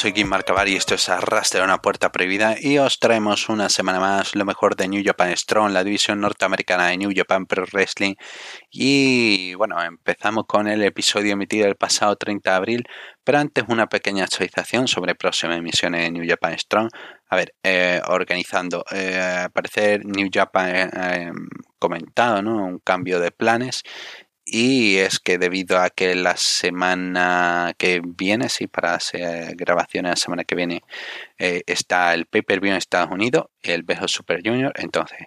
soy Kim Marcavar y esto es Arrastre una puerta prohibida y os traemos una semana más lo mejor de New Japan Strong, la división norteamericana de New Japan Pro Wrestling. Y bueno, empezamos con el episodio emitido el pasado 30 de abril, pero antes una pequeña actualización sobre próximas emisiones de New Japan Strong. A ver, eh, organizando, eh, parecer New Japan eh, comentado, ¿no? Un cambio de planes y es que debido a que la semana que viene, sí, para hacer grabaciones la semana que viene, eh, está el pay-per-view en Estados Unidos, el Bejo Super Junior, entonces,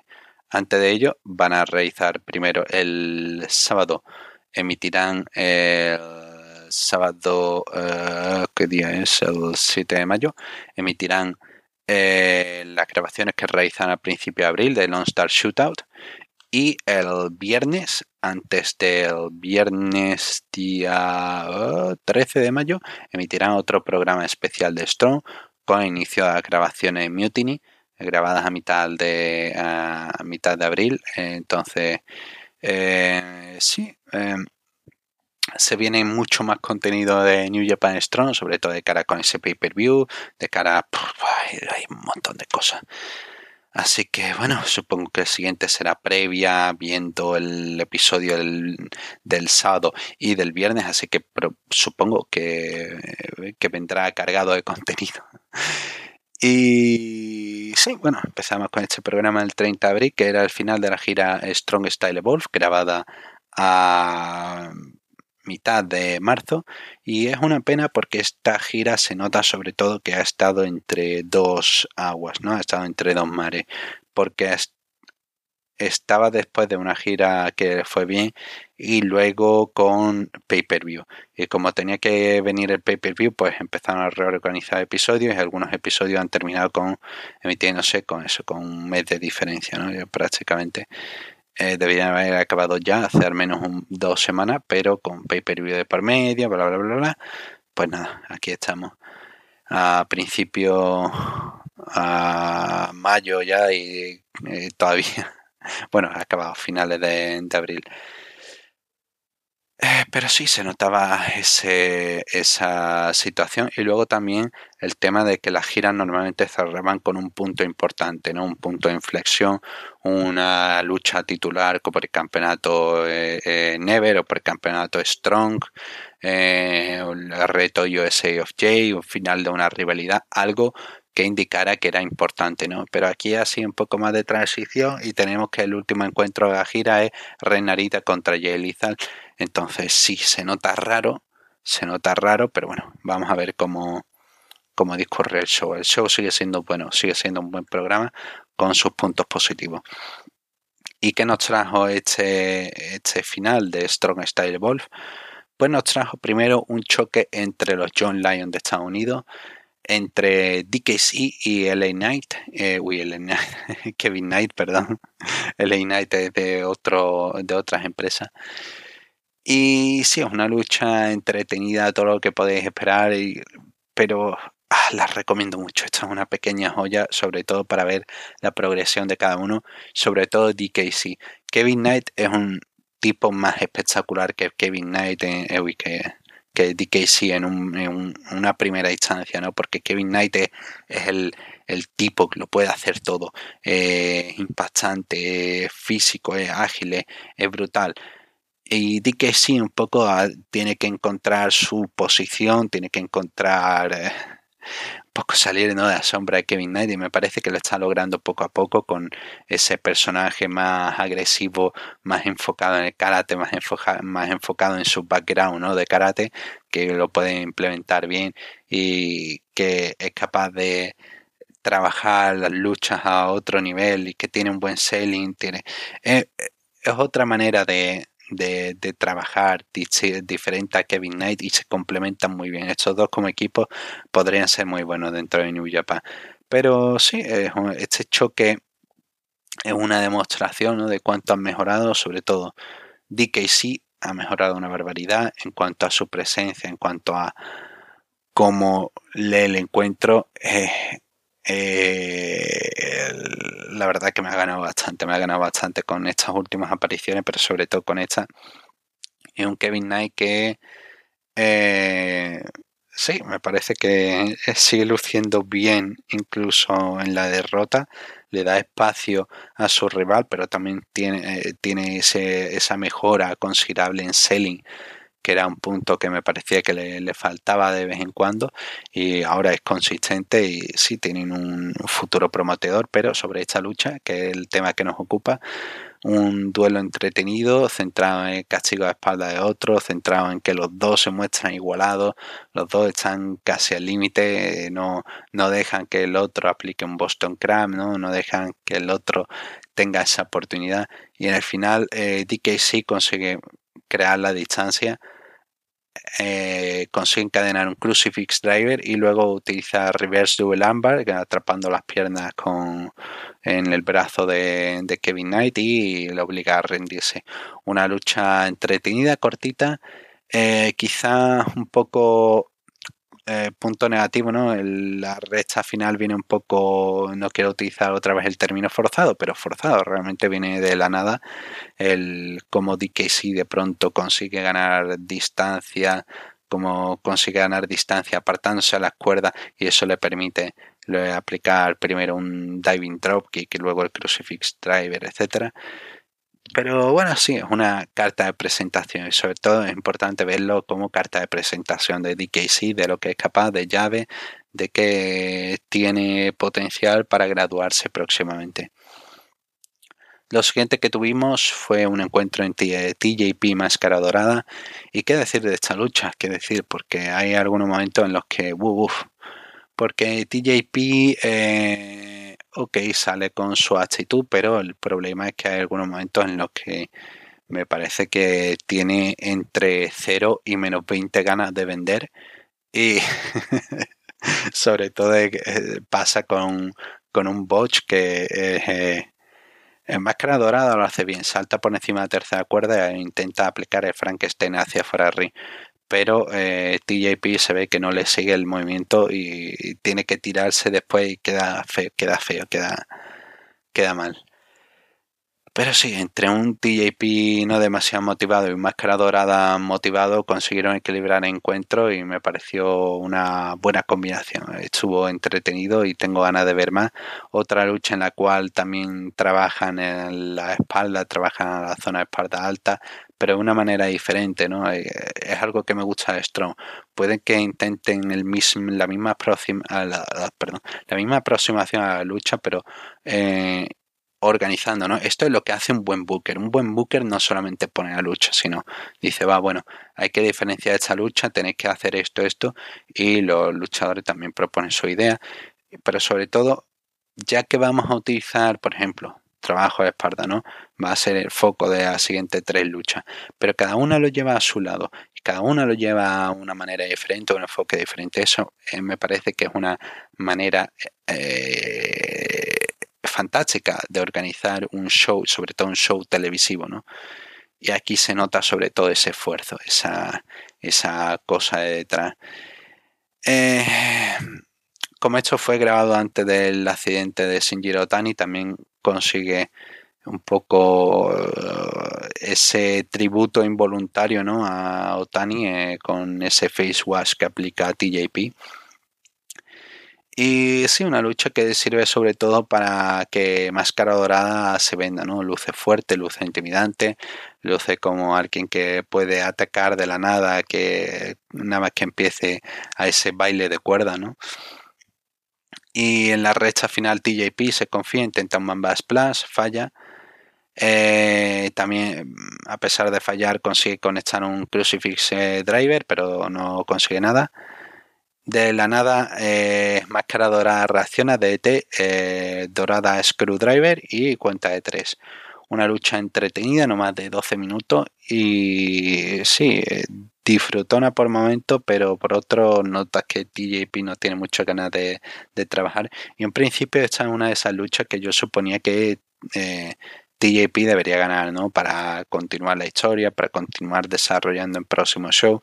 antes de ello, van a realizar primero el sábado, emitirán el sábado, eh, ¿qué día es? El 7 de mayo, emitirán eh, las grabaciones que realizan a principio de abril de Lone Star Shootout y el viernes, antes del viernes día 13 de mayo, emitirán otro programa especial de Strong con inicio de grabaciones Mutiny, grabadas a mitad de, a mitad de abril. Entonces, eh, sí, em, se viene mucho más contenido de New Japan Strong, sobre todo de cara con ese pay-per-view, de cara... a hay un montón de cosas. Así que bueno, supongo que el siguiente será previa, viendo el episodio del, sábado y del viernes, así que supongo que, que vendrá cargado de contenido. Y sí, bueno, empezamos con este programa el 30 de abril, que era el final de la gira Strong Style Evolve, grabada a mitad de marzo y es una pena porque esta gira se nota sobre todo que ha estado entre dos aguas, ¿no? Ha estado entre dos mares porque estaba después de una gira que fue bien y luego con pay-per-view. Y como tenía que venir el pay-per-view, pues empezaron a reorganizar episodios y algunos episodios han terminado con emitiéndose con eso, con un mes de diferencia, ¿no? prácticamente eh, deberían haber acabado ya hace al menos dos semanas, pero con pay-per-view de por medio, bla, bla, bla, bla. Pues nada, aquí estamos. A principio, a mayo ya y, todavía, bueno, ha acabado finales de abril. Eh, pero sí se notaba ese, esa situación y luego también el tema de que las giras normalmente cerraban con un punto importante, ¿no? un punto de inflexión, una lucha titular por el campeonato eh, eh, Never o por el campeonato Strong, el reto USA of J, un final de una rivalidad, algo que indicara que era importante, ¿no? Pero aquí sido un poco más de transición y tenemos que el último encuentro de la gira es Renarita contra Jay Lethal. Entonces sí, se nota raro, se nota raro, pero bueno, vamos a ver cómo, cómo discurre el show. El show sigue siendo bueno, sigue siendo un buen programa con sus puntos positivos. ¿Y qué nos trajo este, este final de Strong Style Wolf? Pues nos trajo primero un choque entre los John Lyon de Estados Unidos entre DKC y LA Knight, eh, uy, LA Kevin Knight, perdón, LA Knight es de, otro, de otras empresas. Y sí, es una lucha entretenida, todo lo que podéis esperar, pero ah, la recomiendo mucho. Esta es una pequeña joya, sobre todo para ver la progresión de cada uno, sobre todo DKC. Kevin Knight es un tipo más espectacular que Kevin Knight en, eh, que DKC en, en una primera instancia, ¿no? Porque Kevin Knight es, el, tipo que lo puede hacer todo. Es impactante, es físico, es ágil, es, brutal. Y DKC un poco ah, tiene que encontrar su posición, tiene que encontrar eh, poco salir de la sombra de Kevin Knight y me parece que lo está logrando poco a poco con ese personaje más agresivo, más enfocado en el karate, más, más enfocado en su background ¿no? de karate, que lo puede implementar bien y que es capaz de trabajar las luchas a otro nivel y que tiene un buen selling, tiene, es otra manera de, de, trabajar diferente a Kevin Knight y se complementan muy bien. Estos dos como equipo podrían ser muy buenos dentro de New Japan. Pero sí, este choque es una demostración de cuánto han mejorado, sobre todo DKC ha mejorado una barbaridad en cuanto a su presencia, en cuanto a cómo lee el encuentro. Eh, la verdad que me ha ganado bastante, me ha ganado bastante con estas últimas apariciones, pero sobre todo con esta. Es un Kevin Knight que eh, sí, me parece que sigue luciendo bien incluso en la derrota. Le da espacio a su rival, pero también tiene, eh, tiene esa mejora considerable en selling que era un punto que me parecía que le, faltaba de vez en cuando y ahora es consistente y sí tienen un futuro prometedor, pero sobre esta lucha, que es el tema que nos ocupa, un duelo entretenido, centrado en el castigo a espalda de otro, centrado en que los dos se muestran igualados, los dos están casi al límite, no, no dejan que el otro aplique un Boston Crab, ¿no? no dejan que el otro tenga esa oportunidad y en el final eh, DKC consigue crear la distancia eh, consigue encadenar un crucifix driver y luego utiliza reverse double ambar atrapando las piernas con en el brazo de, Kevin Knight y le obliga a rendirse. Una lucha entretenida cortita eh, quizá un poco eh, punto negativo, ¿no? la recta final viene un poco, no quiero utilizar otra vez el término forzado, pero forzado, realmente viene de la nada. El como DKC de pronto consigue ganar distancia, como consigue ganar distancia apartándose a las cuerdas y eso le permite aplicar primero un diving drop kick y luego el crucifix driver, etcétera. Pero bueno, sí, es una carta de presentación y sobre todo es importante verlo como carta de presentación de DKC, de lo que es capaz, de llave, de que tiene potencial para graduarse próximamente. Lo siguiente que tuvimos fue un encuentro en TJP Máscara Dorada. ¿Y qué decir de esta lucha? ¿Qué decir? Porque hay algunos momentos en los que... Porque TJP... Eh, ok, sale con su actitud, pero el problema es que hay algunos momentos en los que me parece que tiene entre 0 y menos 20 ganas de vender y sobre todo eh, pasa con, un botch que eh, en máscara dorada lo hace bien, salta por encima de la tercera cuerda e intenta aplicar el Frankenstein hacia Ferrari pero eh, TJP se ve que no le sigue el movimiento y, tiene que tirarse después y queda feo, queda feo, queda, queda mal. Pero sí, entre un TJP no demasiado motivado y un Máscara Dorada motivado consiguieron equilibrar el encuentro y me pareció una buena combinación. Estuvo entretenido y tengo ganas de ver más. Otra lucha en la cual también trabajan en la espalda, trabajan en la zona de espalda alta, pero de una manera diferente, ¿no? Eh, es algo que me gusta de Strong. Pueden que intenten el la misma perdón, la misma aproximación a la lucha, pero eh, organizando, ¿no? Esto es lo que hace un buen booker. Un buen booker no solamente pone la lucha, sino dice, va, bueno, hay que diferenciar esta lucha, tenéis que hacer esto, esto, y los luchadores también proponen su idea, pero sobre todo, ya que vamos a utilizar, por ejemplo, trabajo de espalda, ¿no? Va a ser el foco de las siguientes tres luchas. Pero cada una lo lleva a su lado y cada una lo lleva a una manera diferente, un enfoque diferente. Eso eh, me parece que es una manera eh, fantástica de organizar un show, sobre todo un show televisivo, ¿no? Y aquí se nota sobre todo ese esfuerzo, esa, esa cosa de detrás. Eh, como esto fue grabado antes del accidente de Shinjiro Tani, también consigue un poco eh, ese tributo involuntario ¿no? a Otani eh, con ese face wash que aplica TJP. Y sí, una lucha que sirve sobre todo para que Máscara Dorada se venda, ¿no? Luce fuerte, luce intimidante, luce como alguien que puede atacar de la nada, que nada más que empiece a ese baile de cuerda, ¿no? Y en la recta final TJP se confía, intenta un Mamba Splash, falla. Eh, también, a pesar de fallar, consigue conectar un Crucifix eh, Driver, pero no consigue nada. De la nada, eh, Máscara Dorada reacciona, DT, eh, Dorada Screwdriver y cuenta de 3. Una lucha entretenida, no más de 12 minutos. Y sí, disfrutona por momento, pero por otro notas que TJP no tiene muchas ganas de, trabajar. Y en principio esta es una de esas luchas que yo suponía que eh, TJP debería ganar, ¿no? Para continuar la historia, para continuar desarrollando en próximos shows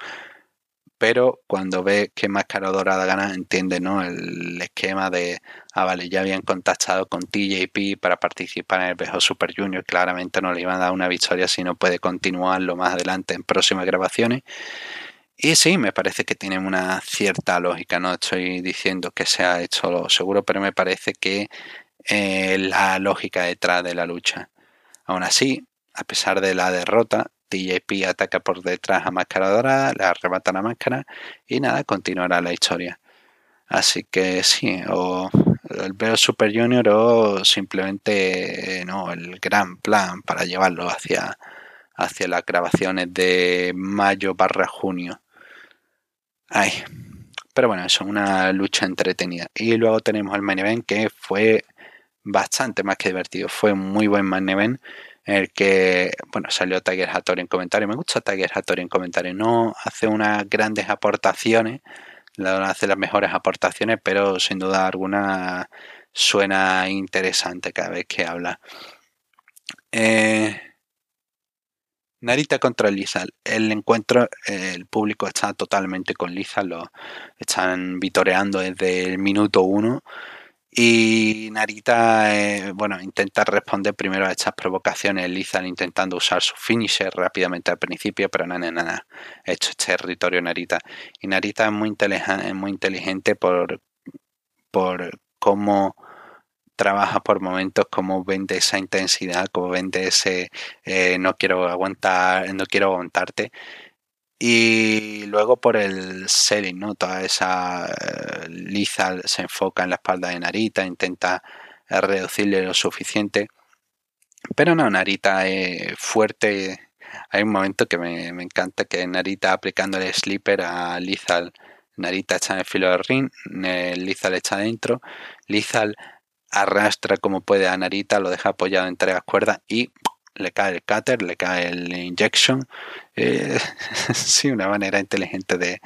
pero cuando ve que Máscara Dorada gana, entiende ¿no? el esquema de, ah, vale, ya habían contactado con TJP para participar en el Bejo Super Junior, claramente no le iban a dar una victoria si no puede continuarlo más adelante en próximas grabaciones. Y sí, me parece que tiene una cierta lógica, no estoy diciendo que se ha hecho lo seguro, pero me parece que eh, la lógica detrás de la lucha. Aún así, a pesar de la derrota, TJP ataca por detrás a Máscara Dorada, le arrebata la máscara y nada, continuará la historia. Así que sí, o el veo Super Junior o simplemente no, el gran plan para llevarlo hacia, hacia las grabaciones de mayo barra junio. Ay. Pero bueno, eso, una lucha entretenida. Y luego tenemos el main event que fue bastante más que divertido. Fue un muy buen main event el que, bueno, salió Tiger Hattori en comentario. Me gusta Tiger Hattori en comentario. No hace unas grandes aportaciones, hace las mejores aportaciones, pero sin duda alguna suena interesante cada vez que habla. Eh, Narita contra Lizal. El encuentro, el público está totalmente con Lizal, lo están vitoreando desde el minuto uno. Y Narita, eh, bueno, intenta responder primero a estas provocaciones. Lizal intentando usar su finisher rápidamente al principio, pero nada, nada, esto es territorio Narita. Y Narita es muy inteligente, muy inteligente por, por cómo trabaja por momentos, cómo vende esa intensidad, cómo vende ese eh, no quiero aguantar, no quiero aguantarte. Y luego por el selling, ¿no? Toda esa eh, liza se enfoca en la espalda de Narita, intenta eh, reducirle lo suficiente. Pero no, Narita es fuerte. Hay un momento que me, encanta que Narita aplicando el slipper a Lizal. Narita está en el filo del ring, Lizal está dentro. Lizal arrastra como puede a Narita, lo deja apoyado entre las cuerdas y le cae el cutter, le cae el injection. Eh, sí, una manera inteligente de,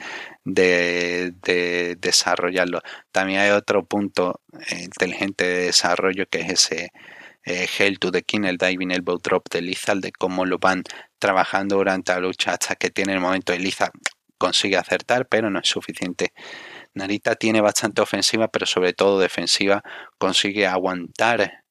de, desarrollarlo. También hay otro punto eh, inteligente de desarrollo que es ese eh, Hell to the King, el diving elbow drop de Lizal, de cómo lo van trabajando durante la lucha hasta que tiene el momento de Lizal consigue acertar, pero no es suficiente. Narita tiene bastante ofensiva, pero sobre todo defensiva, consigue aguantar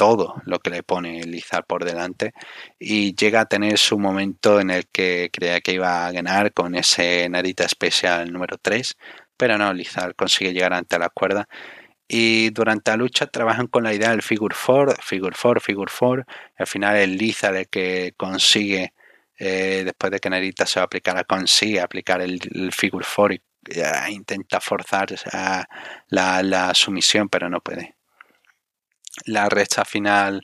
todo lo que le pone Lizar por delante y llega a tener su momento en el que creía que iba a ganar con ese Narita especial número 3, pero no, Lizar consigue llegar ante la cuerda y durante la lucha trabajan con la idea del figure 4, figure 4, figure 4, al final es Lizar el que consigue eh, después de que Narita se va a aplicar, consigue aplicar el, figure 4 y intenta forzar la, sumisión, pero no puede. La recta final,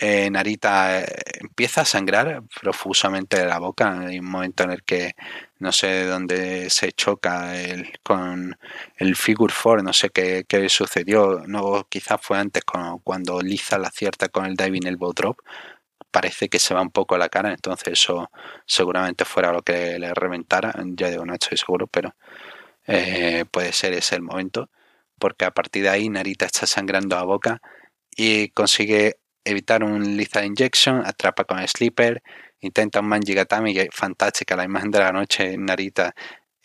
Narita eh, empieza a sangrar profusamente de la boca. Hay un momento en el que no sé dónde se choca con el Figure 4, no sé qué, sucedió. No, quizás fue antes cuando Liza la acierta con el Diving Elbow Drop. Parece que se va un poco la cara, entonces eso seguramente fuera lo que le reventara. Ya digo, no estoy seguro, pero eh, puede ser ese el momento, porque a partir de ahí Narita está sangrando a boca y consigue evitar un lethal injection, atrapa con sleeper, intenta un manjigatami, que fantástica la imagen de la noche, Narita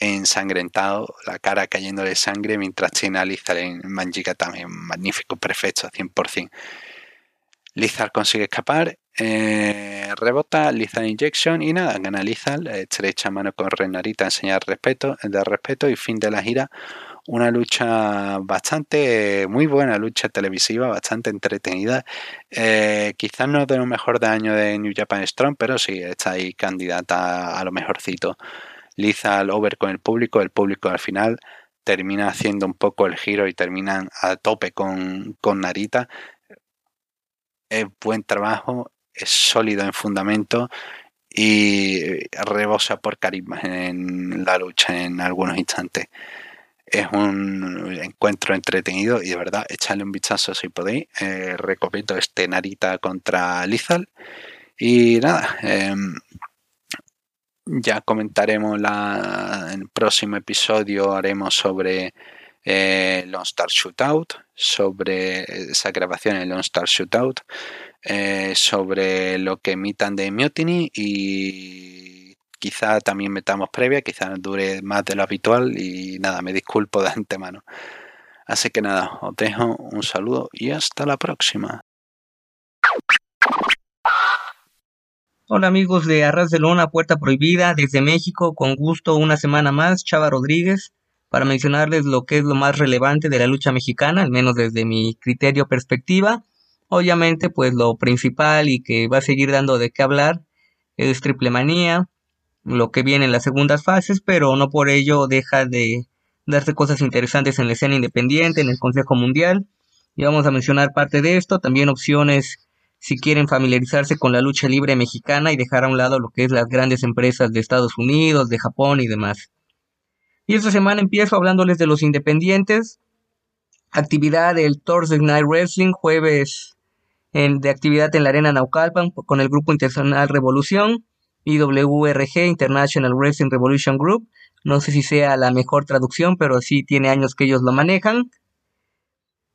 ensangrentado, la cara cayendo de sangre mientras China Lizar en manjigatami, magnífico, perfecto, 100%. Lizar consigue escapar, eh, rebota, Lizal Injection y nada, gana Lizal, estrecha mano con Renarita, enseñar respeto, de respeto y fin de la gira. Una lucha bastante, muy buena lucha televisiva, bastante entretenida. Eh, quizás no de lo mejor de año de New Japan Strong, pero sí está ahí candidata a lo mejorcito. Lizal over con el público, el público al final termina haciendo un poco el giro y terminan a tope con, con Narita es buen trabajo, es sólido en fundamento y rebosa por carisma en la lucha en algunos instantes. Es un encuentro entretenido y de verdad, echarle un vistazo si podéis. Eh, este Narita contra Lizal. Y nada, em, ya comentaremos la, en el próximo episodio, haremos sobre eh, Lone Star Shootout, sobre esa grabación en Lone Star Shootout, eh, sobre lo que emitan de Mutiny y quizá también metamos previa, quizá dure más de lo habitual y nada, me disculpo de antemano. Así que nada, os dejo un saludo y hasta la próxima. Hola amigos de Arras de Lona, Puerta Prohibida, desde México, con gusto una semana más, Chava Rodríguez, para mencionarles lo que es lo más relevante de la lucha mexicana, al menos desde mi criterio perspectiva. Obviamente, pues lo principal y que va a seguir dando de qué hablar es Triple Manía, lo que viene en las segundas fases, pero no por ello deja de darse cosas interesantes en la escena independiente, en el Consejo Mundial. Y vamos a mencionar parte de esto, también opciones si quieren familiarizarse con la lucha libre mexicana y dejar a un lado lo que es las grandes empresas de Estados Unidos, de Japón y demás. Y esta semana empiezo hablándoles de los independientes. Actividad del Thursday Night Wrestling, jueves en, de actividad en la Arena Naucalpan con el Grupo Internacional Revolución, IWRG, International Wrestling Revolution Group. No sé si sea la mejor traducción, pero sí tiene años que ellos lo manejan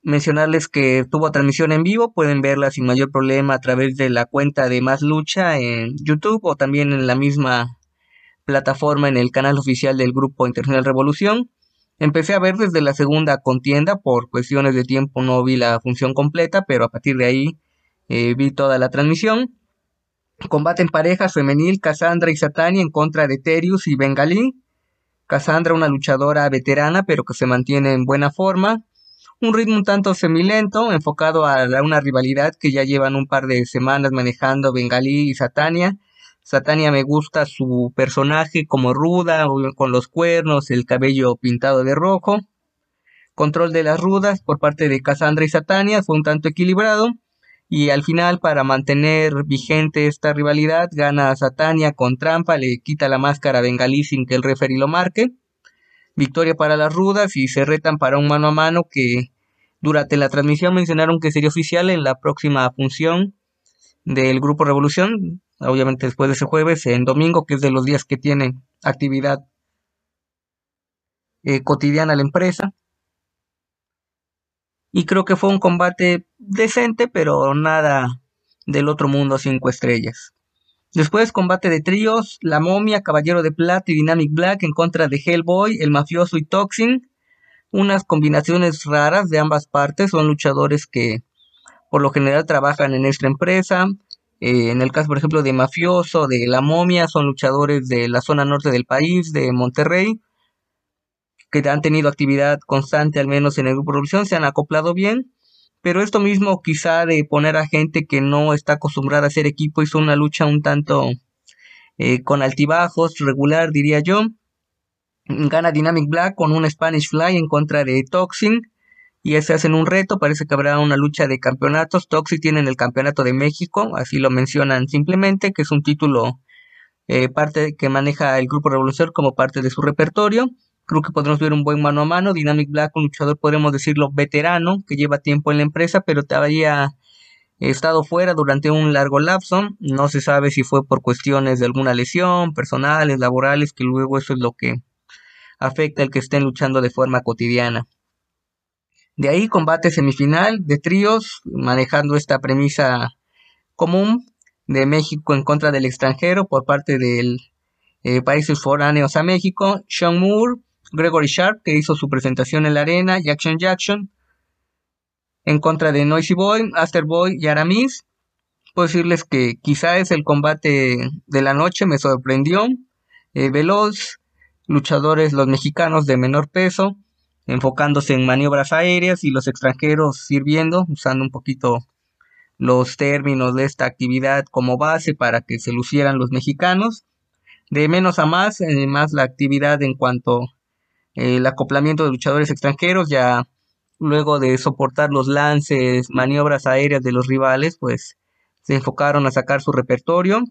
mencionarles que tuvo transmisión en vivo, pueden verla sin mayor problema a través de la cuenta de Más Lucha en YouTube o también en la misma plataforma en el canal oficial del Grupo Internacional Revolución. Empecé a ver desde la segunda contienda, por cuestiones de tiempo no vi la función completa, pero a partir de ahí eh, vi toda la transmisión. Combate en parejas femenil, Cassandra y Satani en contra de Terius y Bengalí. Cassandra una luchadora veterana, pero que se mantiene en buena forma un ritmo un tanto semilento, enfocado a una rivalidad que ya llevan un par de semanas manejando Bengalí y Satania. Satania me gusta su personaje como ruda, con los cuernos, el cabello pintado de rojo. Control de las rudas por parte de Cassandra y Satania fue un tanto equilibrado. Y al final, para mantener vigente esta rivalidad, gana Satania con trampa, le quita la máscara a Bengalí sin que el referee lo marque victoria para las rudas y se retan para un mano a mano que durante la transmisión mencionaron que sería oficial en la próxima función del Grupo Revolución, obviamente después de ese jueves, en domingo, que es de los días que tiene actividad eh, cotidiana la empresa. Y creo que fue un combate decente, pero nada del otro mundo cinco estrellas. Después combate de tríos, La Momia, Caballero de Plata y Dynamic Black en contra de Hellboy, El Mafioso y Toxin. Unas combinaciones raras de ambas partes, son luchadores que por lo general trabajan en esta empresa. Eh, en el caso, por ejemplo, de Mafioso, de La Momia, son luchadores de la zona norte del país, de Monterrey, que han tenido actividad constante, al menos en el grupo de se han acoplado bien. Pero esto mismo quizá de poner a gente que no está acostumbrada a hacer equipo hizo una lucha un tanto eh, con altibajos, regular diría yo. Gana Dynamic Black con un Spanish Fly en contra de Toxin. Y ese hacen un reto, parece que habrá una lucha de campeonatos. Toxin tiene el campeonato de México, así lo mencionan simplemente, que es un título eh, parte que maneja el Grupo Revolución como parte de su repertorio. Creo que podremos ver un buen mano a mano. Dynamic Black, un luchador, podemos decirlo, veterano, que lleva tiempo en la empresa, pero te había estado fuera durante un largo lapso. No se sabe si fue por cuestiones de alguna lesión, personales, laborales, que luego eso es lo que afecta al que estén luchando de forma cotidiana. De ahí combate semifinal de tríos, manejando esta premisa común de México en contra del extranjero por parte del eh, países foráneos a México. Sean Moore Gregory Sharp, que hizo su presentación en la arena, Jackson Jackson, en contra de Noisy Boy, Aster Boy y Aramis. Puedo decirles que quizá es el combate de la noche, me sorprendió. Eh, veloz, luchadores los mexicanos de menor peso, enfocándose en maniobras aéreas y los extranjeros sirviendo, usando un poquito los términos de esta actividad como base para que se lucieran los mexicanos. De menos a más, eh, más la actividad en cuanto el acoplamiento de luchadores extranjeros, ya luego de soportar los lances, maniobras aéreas de los rivales, pues se enfocaron a sacar su repertorio.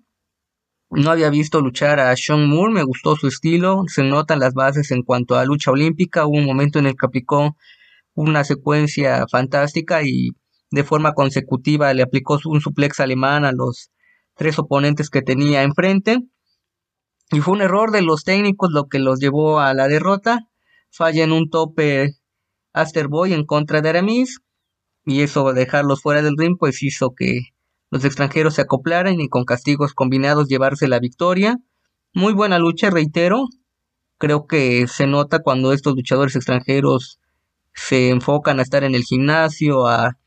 No había visto luchar a Sean Moore, me gustó su estilo, se notan las bases en cuanto a lucha olímpica, hubo un momento en el que aplicó una secuencia fantástica y de forma consecutiva le aplicó un suplex alemán a los tres oponentes que tenía enfrente. Y fue un error de los técnicos lo que los llevó a la derrota falla en un tope Asterboy en contra de Aramis y eso dejarlos fuera del ring pues hizo que los extranjeros se acoplaran y con castigos combinados llevarse la victoria. Muy buena lucha, reitero. Creo que se nota cuando estos luchadores extranjeros se enfocan a estar en el gimnasio, a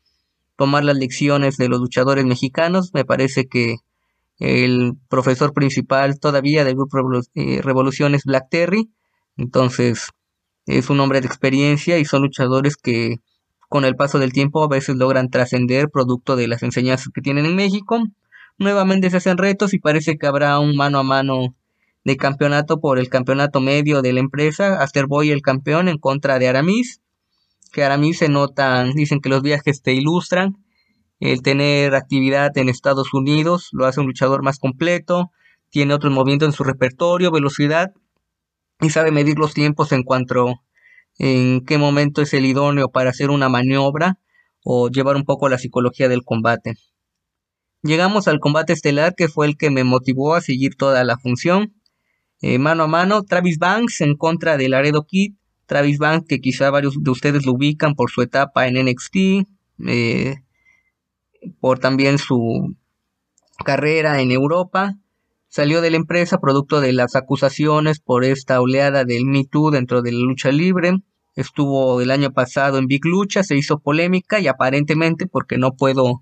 tomar las lecciones de los luchadores mexicanos. Me parece que El profesor principal todavía del grupo eh, Revolución es Black Terry. Entonces es un hombre de experiencia y son luchadores que con el paso del tiempo a veces logran trascender producto de las enseñanzas que tienen en México. Nuevamente se hacen retos y parece que habrá un mano a mano de campeonato por el campeonato medio de la empresa. Asterboy el campeón en contra de Aramis. Que Aramis se notan, dicen que los viajes te ilustran. El tener actividad en Estados Unidos lo hace un luchador más completo. Tiene otros movimientos en su repertorio, velocidad. Y sabe medir los tiempos en cuanto en qué momento es el idóneo para hacer una maniobra o llevar un poco la psicología del combate. Llegamos al combate estelar que fue el que me motivó a seguir toda la función. Eh, mano a mano, Travis Banks en contra de Laredo Kid. Travis Banks, que quizá varios de ustedes lo ubican por su etapa en NXT, eh, por también su carrera en Europa. Salió de la empresa producto de las acusaciones por esta oleada del Me Too dentro de la lucha libre. Estuvo el año pasado en Big Lucha, se hizo polémica y aparentemente, porque no puedo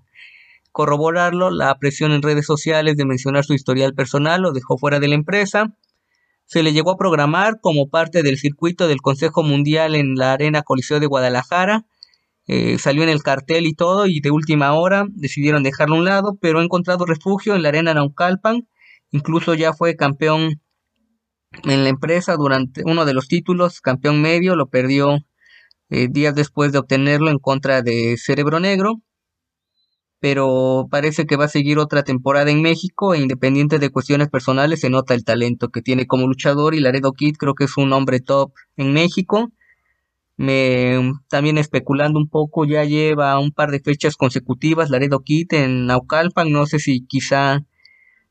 corroborarlo, la presión en redes sociales de mencionar su historial personal lo dejó fuera de la empresa. Se le llegó a programar como parte del circuito del Consejo Mundial en la Arena Coliseo de Guadalajara. Eh, salió en el cartel y todo y de última hora decidieron dejarlo a un lado, pero ha encontrado refugio en la Arena Naucalpan. Incluso ya fue campeón en la empresa durante uno de los títulos, campeón medio, lo perdió eh, días después de obtenerlo en contra de Cerebro Negro pero parece que va a seguir otra temporada en México e independiente de cuestiones personales se nota el talento que tiene como luchador y Laredo Kid creo que es un hombre top en México. Me también especulando un poco ya lleva un par de fechas consecutivas Laredo Kid en Naucalpan, no sé si quizá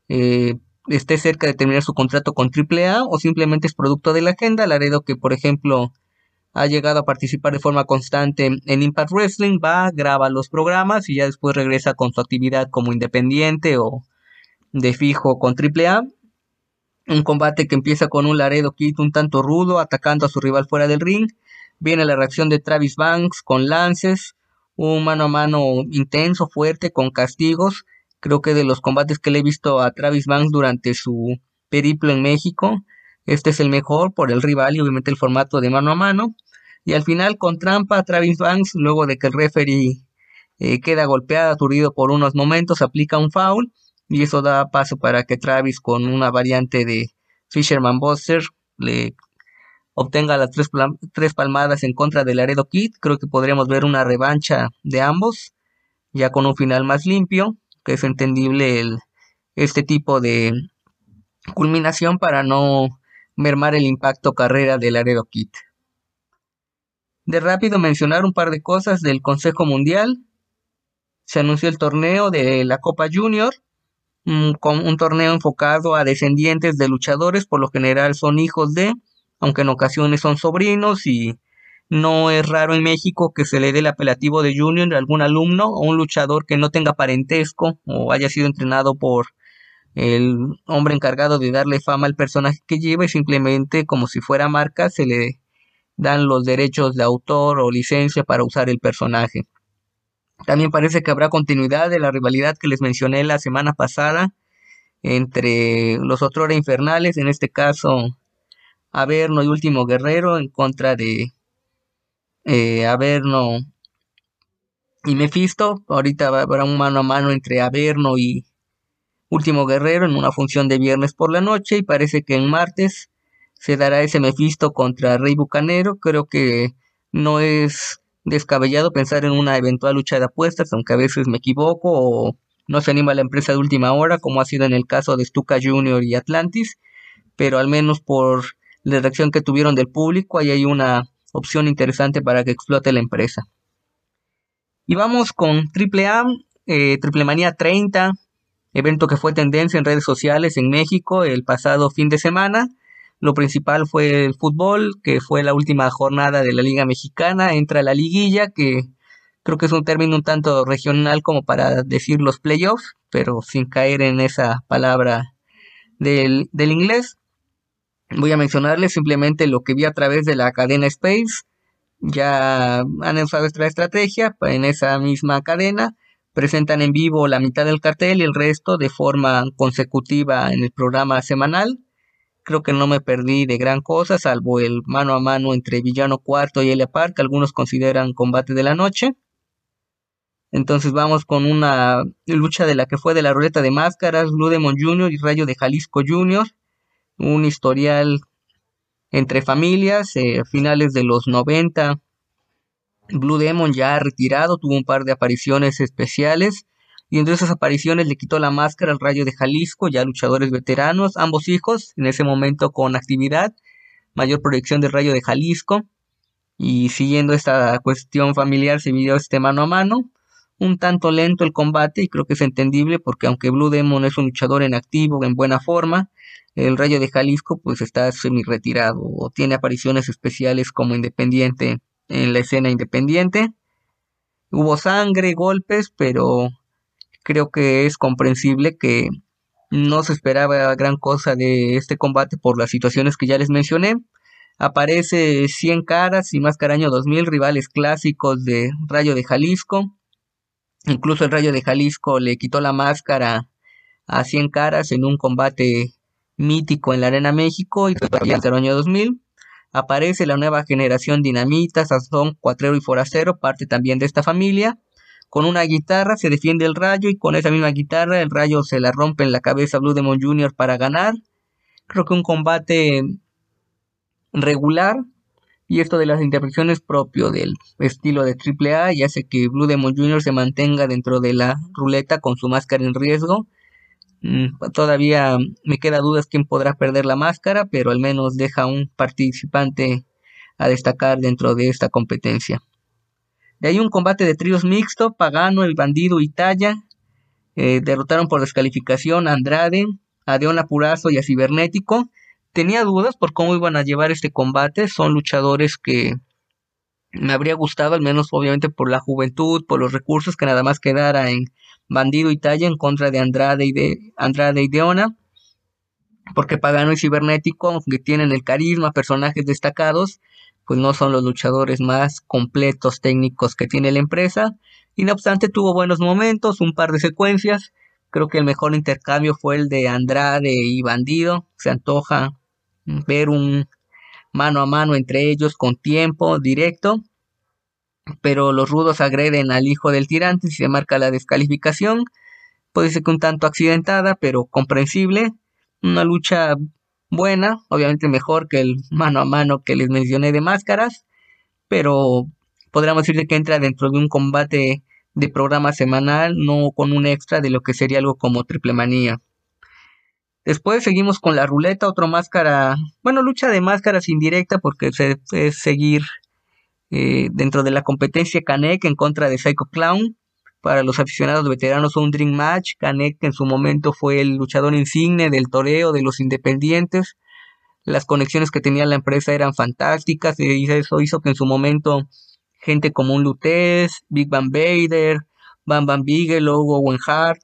eh, esté cerca de terminar su contrato con AAA o simplemente es producto de la agenda. Laredo que por ejemplo ha llegado a participar de forma constante en Impact Wrestling, va, graba los programas y ya después regresa con su actividad como independiente o de fijo con AAA. Un combate que empieza con un Laredo Kid un tanto rudo, atacando a su rival fuera del ring. Viene la reacción de Travis Banks con lances, un mano a mano intenso, fuerte, con castigos. Creo que de los combates que le he visto a Travis Banks durante su periplo en México, este es el mejor por el rival y obviamente el formato de mano a mano. Y al final con trampa Travis Banks, luego de que el referee eh, queda golpeado, aturdido por unos momentos, aplica un foul y eso da paso para que Travis con una variante de Fisherman Buster le obtenga las tres, tres palmadas en contra del Laredo Kid. Creo que podríamos ver una revancha de ambos, ya con un final más limpio, es entendible este tipo de culminación para no mermar el impacto carrera del Laredo Kid. De rápido mencionar un par de cosas del Consejo Mundial. Se anunció el torneo de la Copa Junior, un, un torneo enfocado a descendientes de luchadores, por lo general son hijos de, aunque en ocasiones son sobrinos y no es raro en México que se le dé el apelativo de junior a algún alumno o un luchador que no tenga parentesco o haya sido entrenado por el hombre encargado de darle fama al personaje que lleva y simplemente como si fuera marca se le dan los derechos de autor o licencia para usar el personaje. También parece que habrá continuidad de la rivalidad que les mencioné la semana pasada entre los Otrora Infernales, en este caso Averno y Último Guerrero en contra de eh, Averno y Mephisto. Ahorita habrá un mano a mano entre Averno y Último Guerrero en una función de viernes por la noche y parece que en martes se dará ese Mephisto contra Rey Bucanero. Creo que no es descabellado pensar en una eventual lucha de apuestas, aunque a veces me equivoco o no se anima la empresa de última hora, como ha sido en el caso de Stuka Junior y Atlantis, pero al menos por la reacción que tuvieron del público, ahí hay una opción interesante para que explote la empresa. Y vamos con AAA, eh, Triple Manía 30, evento que fue tendencia en redes sociales en México el pasado fin de semana. Lo principal fue el fútbol, que fue la última jornada de la Liga Mexicana. Entra la liguilla, que creo que es un término un tanto regional como para decir los playoffs, pero sin caer en esa palabra del, del inglés. Voy a mencionarles simplemente lo que vi a través de la cadena Space. Ya han usado esta estrategia en esa misma cadena presentan en vivo la mitad del cartel y el resto de forma consecutiva en el programa semanal. Creo que no me perdí de gran cosa, salvo el mano a mano entre Villano Cuarto y Elia Park, que algunos consideran combate de la noche. Entonces vamos con una lucha de la que fue de la ruleta de máscaras, Blue Demon Jr. y Rayo de Jalisco Jr. Un historial entre familias, eh, finales de los 90. Blue Demon ya retirado, tuvo un par de apariciones especiales. Y entre esas apariciones le quitó la máscara al Rayo de Jalisco, ya luchadores veteranos, ambos hijos, en ese momento con actividad, mayor proyección del Rayo de Jalisco. Y siguiendo esta cuestión familiar se midió este mano a mano un tanto lento el combate y creo que es entendible porque aunque Blue Demon es un luchador en activo, en buena forma, el Rayo de Jalisco pues está semi retirado o tiene apariciones especiales como independiente en la escena independiente. Hubo sangre, golpes, pero creo que es comprensible que no se esperaba gran cosa de este combate por las situaciones que ya les mencioné. Aparece 100 caras y Máscara Año 2000, rivales clásicos de Rayo de Jalisco. Incluso el Rayo de Jalisco le quitó la máscara a 100 caras en un combate mítico en la Arena México y todavía el año 2000. Aparece la nueva generación Dinamita, Sazón, Cuatrero y Foracero, parte también de esta familia. Con una guitarra se defiende el rayo y con esa misma guitarra el rayo se la rompe en la cabeza a Blue Demon Jr. para ganar. Creo que un combate regular, y esto de las interpretaciones propio del estilo de AAA y hace que Blue Demon Jr. se mantenga dentro de la ruleta con su máscara en riesgo. Mm, todavía me queda dudas quién podrá perder la máscara, pero al menos deja un participante a destacar dentro de esta competencia. De ahí un combate de tríos mixto, Pagano, El Bandido y Talla. Eh, derrotaron por descalificación a Andrade, a Deon Apurazo y a Cibernético tenía dudas por cómo iban a llevar este combate. Son luchadores que me habría gustado, al menos obviamente por la juventud, por los recursos, que nada más quedara en Bandido y Talla en contra de Andrade y de Andrade y Deona. Porque Pagano y Cibernético, aunque tienen el carisma, personajes destacados, pues no son los luchadores más completos técnicos que tiene la empresa. Y no obstante tuvo buenos momentos, un par de secuencias. Creo que el mejor intercambio fue el de Andrade y Bandido. Se antoja ver un mano a mano entre ellos con tiempo directo. Pero los rudos agreden al hijo del tirante y se marca la descalificación. Puede ser que un tanto accidentada, pero comprensible. Una lucha buena, obviamente mejor que el mano a mano que les mencioné de máscaras. Pero podríamos decir que entra dentro de un combate de programa semanal, no con un extra de lo que sería algo como triple manía. Después seguimos con la ruleta, otro máscara, bueno, lucha de máscaras indirecta porque se, es seguir eh, dentro de la competencia Canek en contra de Psycho Clown. Para los aficionados veteranos un Dream Match. Canek en su momento fue el luchador insigne del toreo de los independientes. Las conexiones que tenía la empresa eran fantásticas y eso hizo que en su momento gente como un Lutez, Big Bang Vader, Bam Bam Bigelow, Owen Hart,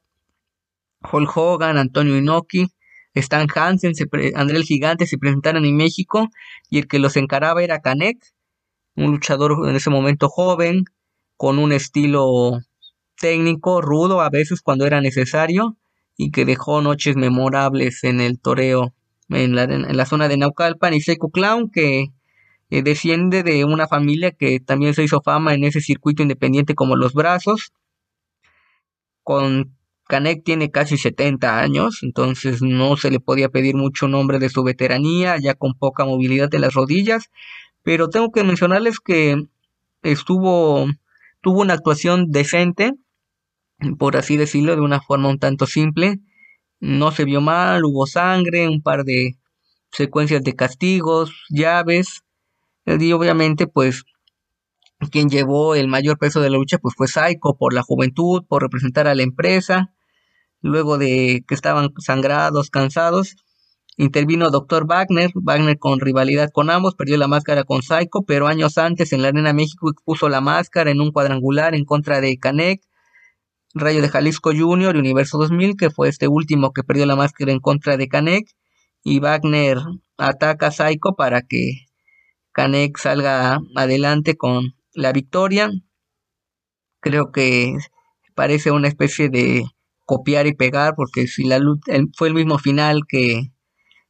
Hulk Hogan, Antonio Inoki, Stan Hansen, André el Gigante se presentaron en México y el que los encaraba era Canek, un luchador en ese momento joven, con un estilo técnico, rudo a veces cuando era necesario y que dejó noches memorables en el toreo en la, en la zona de Naucalpan y Seco Clown que eh, desciende de una familia que también se hizo fama en ese circuito independiente como Los Brazos. Con Canek tiene casi 70 años, entonces no se le podía pedir mucho nombre de su veteranía, ya con poca movilidad de las rodillas, pero tengo que mencionarles que estuvo tuvo una actuación decente, por así decirlo, de una forma un tanto simple. No se vio mal, hubo sangre, un par de secuencias de castigos, llaves, y obviamente, pues, quien llevó el mayor peso de la lucha, pues fue Psycho, por la juventud, por representar a la empresa. Luego de que estaban sangrados, cansados, intervino Dr. Wagner. Wagner con rivalidad con ambos, perdió la máscara con Psycho, pero años antes en la Arena México puso la máscara en un cuadrangular en contra de Canek. Rayo de Jalisco Jr. y Universo 2000, que fue este último que perdió la máscara en contra de Canek. Y Wagner ataca a Psycho para que Canek salga adelante con la victoria. Creo que parece una especie de copiar y pegar, porque si la fue el mismo final que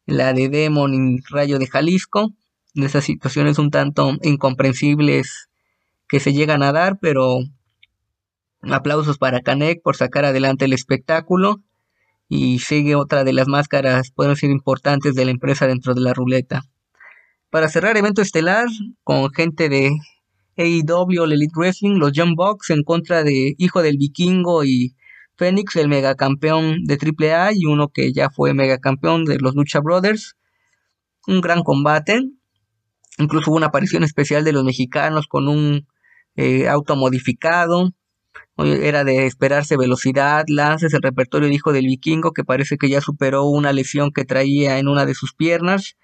la de Demon y Rayo de Jalisco, de esas situaciones un tanto incomprensibles que se llegan a dar, pero aplausos para Canek por sacar adelante el espectáculo y sigue otra de las máscaras, pueden ser importantes de la empresa dentro de la ruleta. Para cerrar evento estelar con gente de AEW, Elite Wrestling, los Young Bucks en contra de Hijo del Vikingo y Phoenix, el megacampeón de AAA y uno que ya fue megacampeón de los Lucha Brothers. Un gran combate. Incluso hubo una aparición especial de los mexicanos con un eh, auto modificado. Era de esperarse velocidad, lances, el repertorio de Hijo del Vikingo que parece que ya superó una lesión que traía en una de sus piernas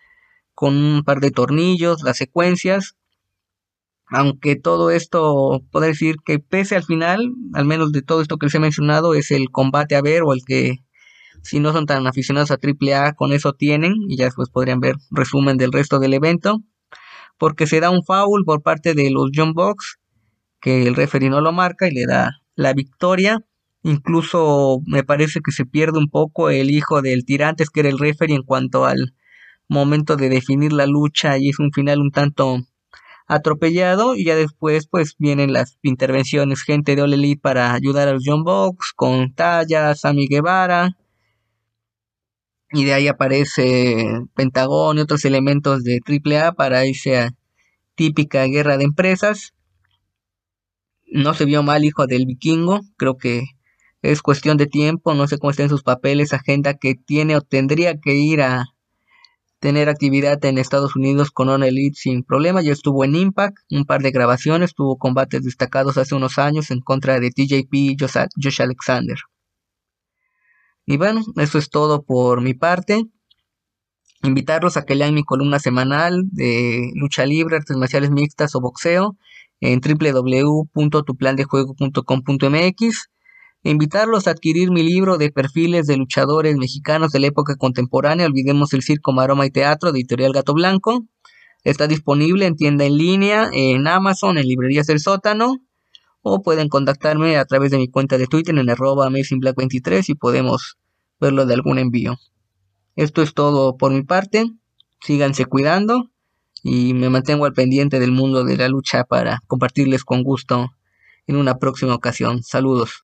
con un par de tornillos, las secuencias aunque todo esto, puedo decir que pese al final, al menos de todo esto que les he mencionado, es el combate a ver o el que si no son tan aficionados a AAA, con eso tienen y ya después podrían ver resumen del resto del evento, porque se da un foul por parte de los John Box, que el referee no lo marca y le da la victoria. Incluso me parece que se pierde un poco el hijo del tirantes, que era el referee en cuanto al momento de definir la lucha y es un final un tanto atropellado y ya después pues vienen las intervenciones gente de All para ayudar a los John Box con Talla, Sammy Guevara. Y de ahí aparece Pentagón y otros elementos de AAA para esa típica guerra de empresas. No se vio mal hijo del vikingo, creo que es cuestión de tiempo, no sé cómo estén sus papeles, agenda que tiene o tendría que ir a tener actividad en Estados Unidos con On Elite sin problema. Ya estuvo en Impact, un par de grabaciones, tuvo combates destacados hace unos años en contra de TJP y Josh Alexander. Y bueno, eso es todo por mi parte. Invitarlos a que lean mi columna semanal de lucha libre, artes marciales mixtas o boxeo en www.tuplandejuego.com.mx invitarlos a adquirir mi libro de perfiles de luchadores mexicanos de la época contemporánea, Olvidemos el Circo, Maroma y Teatro, de Editorial Gato Blanco. Está disponible en tienda en línea, en Amazon, en librerías del sótano, o pueden contactarme a través de mi cuenta de Twitter en arroba AmazingBlack23 y podemos verlo de algún envío. Esto es todo por mi parte. Síganse cuidando y me mantengo al pendiente del mundo de la lucha para compartirles con gusto en una próxima ocasión. Saludos.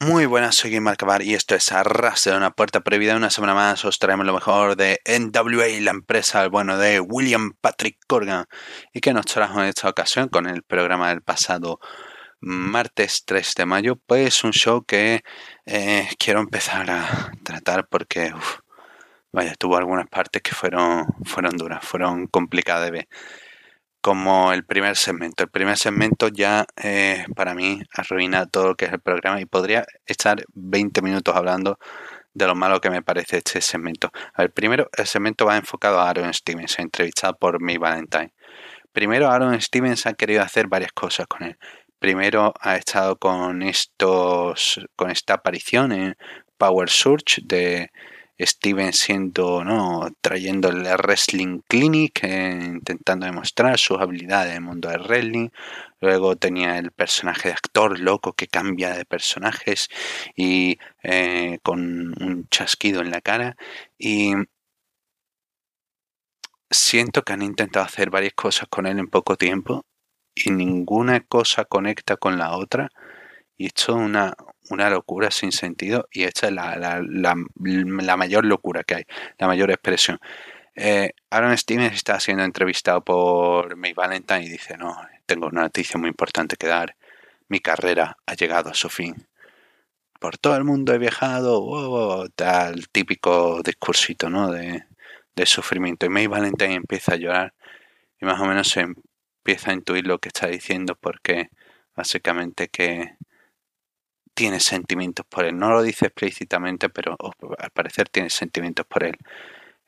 Muy buenas, soy Game Marcabar y esto es Arras de una puerta prohibida. Una semana más os traemos lo mejor de NWA, la empresa, bueno, de William Patrick Corgan, y que nos trajo en esta ocasión con el programa del pasado martes 3 de mayo, pues un show que eh, quiero empezar a tratar porque, vaya, tuvo algunas partes que fueron, fueron duras, fueron complicadas de ver como el primer segmento. El primer segmento ya eh, para mí arruina todo lo que es el programa y podría estar 20 minutos hablando de lo malo que me parece este segmento. El primero, el segmento va enfocado a Aaron Stevens, entrevistado por May Valentine. Primero, Aaron Stevens ha querido hacer varias cosas con él. Primero ha estado con estos, con esta aparición en Power Surge de Steven siendo, ¿no? Trayendo el Wrestling Clinic, eh, intentando demostrar sus habilidades en el mundo del wrestling. Luego tenía el personaje de actor loco que cambia de personajes y eh, con un chasquido en la cara. Y siento que han intentado hacer varias cosas con él en poco tiempo y ninguna cosa conecta con la otra. Y esto es una, una locura sin sentido y esta es la, la, la, mayor locura que hay, la mayor expresión. Eh, Aaron Stevens está siendo entrevistado por May Valentine y dice, no, tengo una noticia muy importante que dar, mi carrera ha llegado a su fin. Por todo el mundo he viajado, tal típico discursito ¿no? de, de sufrimiento. Y May Valentine empieza a llorar y más o menos se empieza a intuir lo que está diciendo porque básicamente que tiene sentimientos por él. No lo dice explícitamente, pero al parecer tiene sentimientos por él.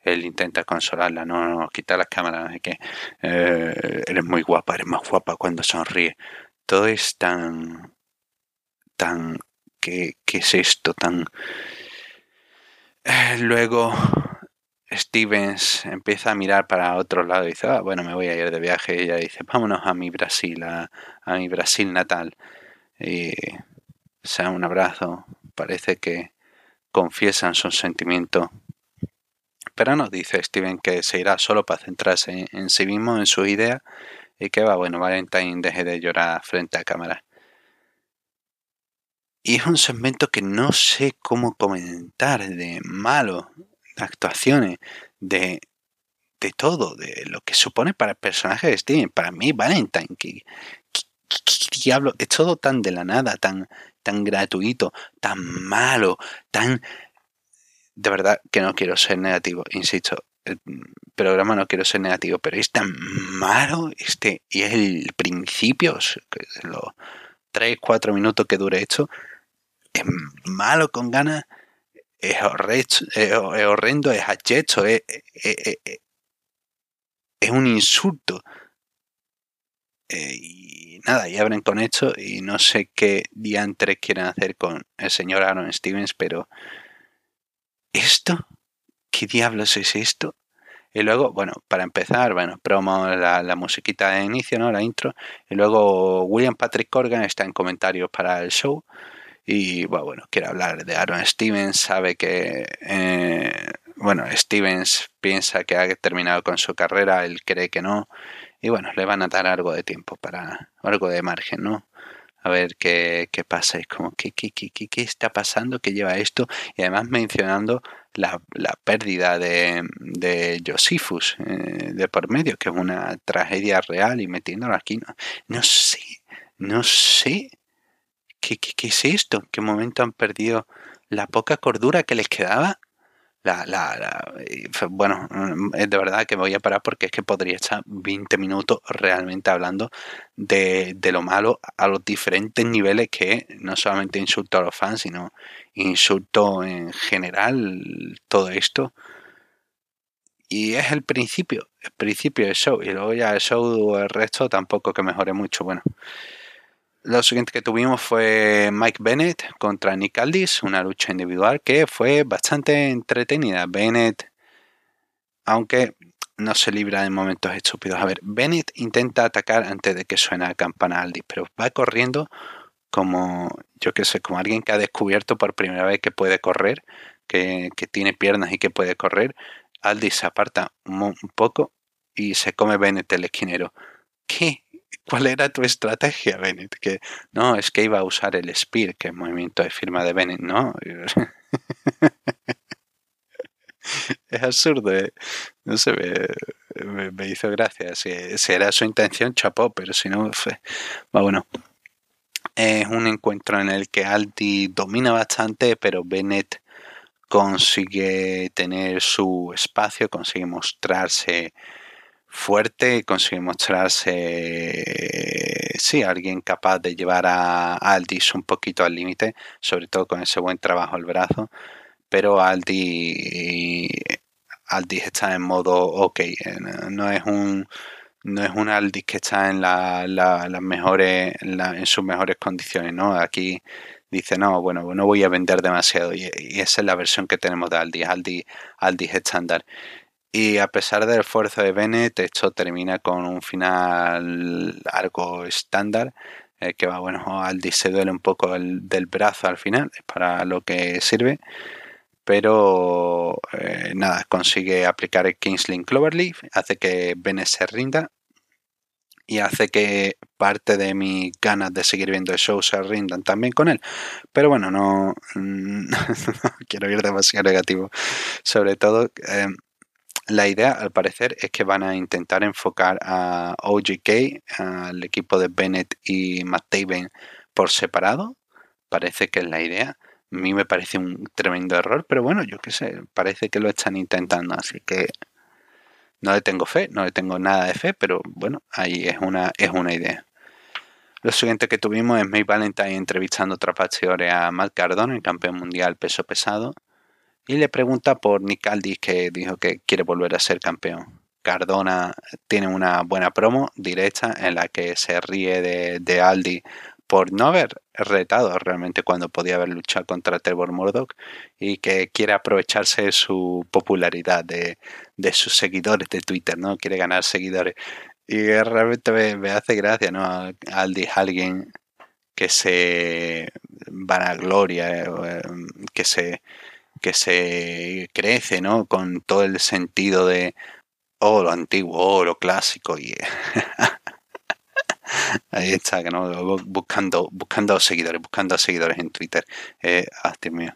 Él intenta consolarla, no, no quita las cámaras, de que eh, eres muy guapa, eres más guapa cuando sonríe. Todo es tan, tan, ¿qué, qué es esto? Tan... Eh, luego Stevens empieza a mirar para otro lado y dice, ah, bueno, me voy a ir de viaje. Y ella dice, vámonos a mi Brasil, a, mi Brasil natal. Se da un abrazo. Parece que confiesan sus sentimientos. Pero no dice Steven que se irá solo para centrarse en, sí mismo, en sus ideas. Y que va, bueno, Valentine deje de llorar frente a cámara. Y es un segmento que no sé cómo comentar de malo, de actuaciones, de, de todo, de lo que supone para el personaje de Steven. Para mí, Valentine, que, diablo, es todo tan de la nada, tan, tan gratuito, tan malo, tan... De verdad que no quiero ser negativo, insisto, el programa no quiero ser negativo, pero es tan malo este y es el principio, los 3, 4 minutos que dure esto, es malo con ganas, es, horrendo, es achecho, es, es, un insulto. Eh, nada, y abren con esto y no sé qué diantres quieren hacer con el señor Aaron Stevens, pero ¿esto? ¿Qué diablos es esto? Y luego, bueno, para empezar, bueno, promo la, la, musiquita de inicio, ¿no? La intro. Y luego William Patrick Corgan está en comentarios para el show. Y bueno, quiere hablar de Aaron Stevens, sabe que, eh, bueno, Stevens piensa que ha terminado con su carrera, él cree que no. Y bueno, le van a dar algo de tiempo para, algo de margen, ¿no? A ver qué, qué pasa, es como, ¿qué, qué, qué, qué está pasando? ¿Qué lleva esto? Y además mencionando la, la pérdida de, de Josephus eh, de por medio, que es una tragedia real y metiéndolo aquí. No, no sé, no sé ¿qué, qué, es esto? ¿En qué momento han perdido la poca cordura que les quedaba? La, la, bueno, es de verdad que me voy a parar porque es que podría estar 20 minutos realmente hablando de, de lo malo a los diferentes niveles que no solamente insulto a los fans, sino insulto en general todo esto. Y es el principio, el principio del show. Y luego ya el show, el resto tampoco que mejore mucho. Bueno, lo siguiente que tuvimos fue Mike Bennett contra Nick Aldis, una lucha individual que fue bastante entretenida. Bennett, aunque no se libra de momentos estúpidos. A ver, Bennett intenta atacar antes de que suene la campana Aldis, pero va corriendo como, yo qué sé, como alguien que ha descubierto por primera vez que puede correr, que, tiene piernas y que puede correr. Aldis se aparta un, un poco y se come Bennett el esquinero. ¿Qué ¿Cuál era tu estrategia, Bennett? Que no, es que iba a usar el Spear, que es movimiento de firma de Bennett, ¿no? es absurdo, ¿eh? no sé, me, hizo gracia. Si, era su intención, chapó, pero si no, fue. Bueno, es un encuentro en el que Aldi domina bastante, pero Bennett consigue tener su espacio, consigue mostrarse fuerte, consigue mostrarse, sí, alguien capaz de llevar a Aldis un poquito al límite, sobre todo con ese buen trabajo al brazo, pero Aldi, Aldis está en modo ok, eh, no es un no es un Aldis que está en la, las mejores en, sus mejores condiciones, ¿no? Aquí dice, no, bueno, no voy a vender demasiado y, esa es la versión que tenemos de Aldis, Aldis, Aldis estándar. Y a pesar del esfuerzo de Bennett, esto termina con un final algo estándar, eh, que va, bueno, Aldi se duele un poco del brazo al final, es para lo que sirve, pero eh, nada, consigue aplicar el Kingsling Cloverleaf, hace que Bennett se rinda y hace que parte de mis ganas de seguir viendo el show se rindan también con él. Pero bueno, no, no quiero ir demasiado negativo. Sobre todo, eh, la idea, al parecer, es que van a intentar enfocar a OGK, al equipo de Bennett y Matt Taven, por separado. Parece que es la idea. A mí me parece un tremendo error, pero bueno, yo qué sé, parece que lo están intentando, así que no le tengo fe, no le tengo nada de fe, pero bueno, ahí es una, es una idea. Lo siguiente que tuvimos es May Valentine entrevistando otra a Matt Cardona, el campeón mundial peso pesado y le pregunta por Nick Aldis que dijo que quiere volver a ser campeón. Cardona tiene una buena promo directa en la que se ríe de, de Aldi por no haber retado realmente cuando podía haber luchado contra Trevor Murdoch y que quiere aprovecharse su popularidad, de, sus seguidores de Twitter, ¿no? Quiere ganar seguidores. Y realmente me, hace gracia, ¿no? Al alguien que se vanagloria, eh, que se, que se crece, ¿no? Con todo el sentido de, oh, lo antiguo, oh, lo clásico. Y ahí está, ¿no? Buscando, buscando seguidores, buscando seguidores en Twitter. Eh, ah, Dios mío.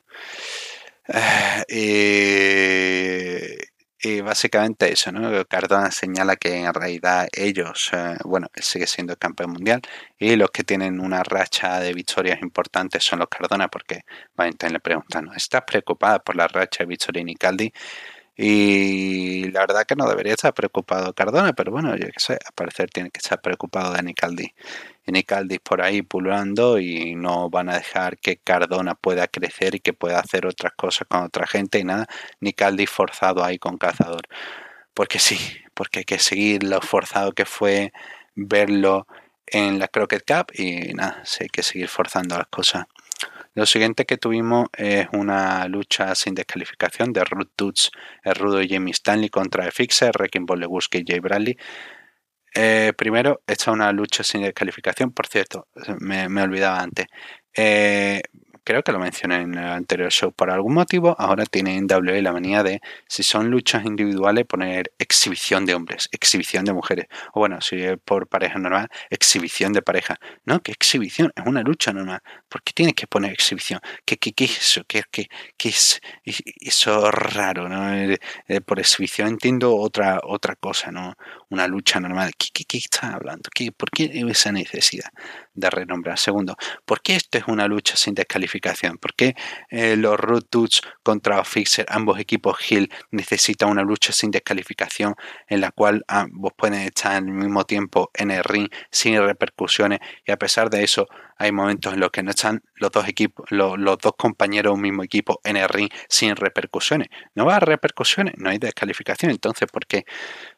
Eh, y básicamente eso, ¿no? Cardona señala que en realidad ellos, eh, bueno, sigue siendo el campeón mundial y los que tienen una racha de victorias importantes son los Cardona porque Valentín le pregunta, ¿no? ¿Estás preocupada por la racha de victoria de Nicaldi? Y la verdad que no debería estar preocupado Cardona, pero bueno, yo qué sé, al parecer tiene que estar preocupado de Nicaldi. Y Nicaldi por ahí pululando y no van a dejar que Cardona pueda crecer y que pueda hacer otras cosas con otra gente y nada. Nicaldi forzado ahí con Cazador. Porque sí, porque hay que seguir lo forzado que fue verlo en la Crockett Cup y nada, sí, hay que seguir forzando las cosas. Lo siguiente que tuvimos es una lucha sin descalificación de Ruth Toots, el Rudo y Jamie Stanley contra Fixer, Rekin Bolewski y Jay Bradley. Eh, primero, esta es una lucha sin descalificación, por cierto, me, me olvidaba antes. Eh, creo que lo mencioné en el anterior show, por algún motivo ahora tiene en WWE la manía de, si son luchas individuales, poner exhibición de hombres, exhibición de mujeres, o bueno, si es por pareja normal, exhibición de pareja. No, que exhibición, es una lucha normal. ¿Por qué tienes que poner exhibición? ¿Qué, qué, qué es eso? ¿Qué, qué, qué es eso raro? ¿no? Eh, eh, por exhibición entiendo otra, otra cosa, ¿no? Una lucha normal. ¿Qué, qué, qué están hablando? ¿Qué, ¿Por qué esa necesidad de renombrar? Segundo, ¿por qué esto es una lucha sin descalificación? ¿Por qué eh, los Root Dudes contra Fixer, ambos equipos Hill, necesitan una lucha sin descalificación en la cual ambos pueden estar al mismo tiempo en el ring sin repercusiones y a pesar de eso hay momentos en los que no están los dos equipos, los, dos compañeros de un mismo equipo en el ring sin repercusiones. No va a repercusiones, no hay descalificación. Entonces, ¿por qué?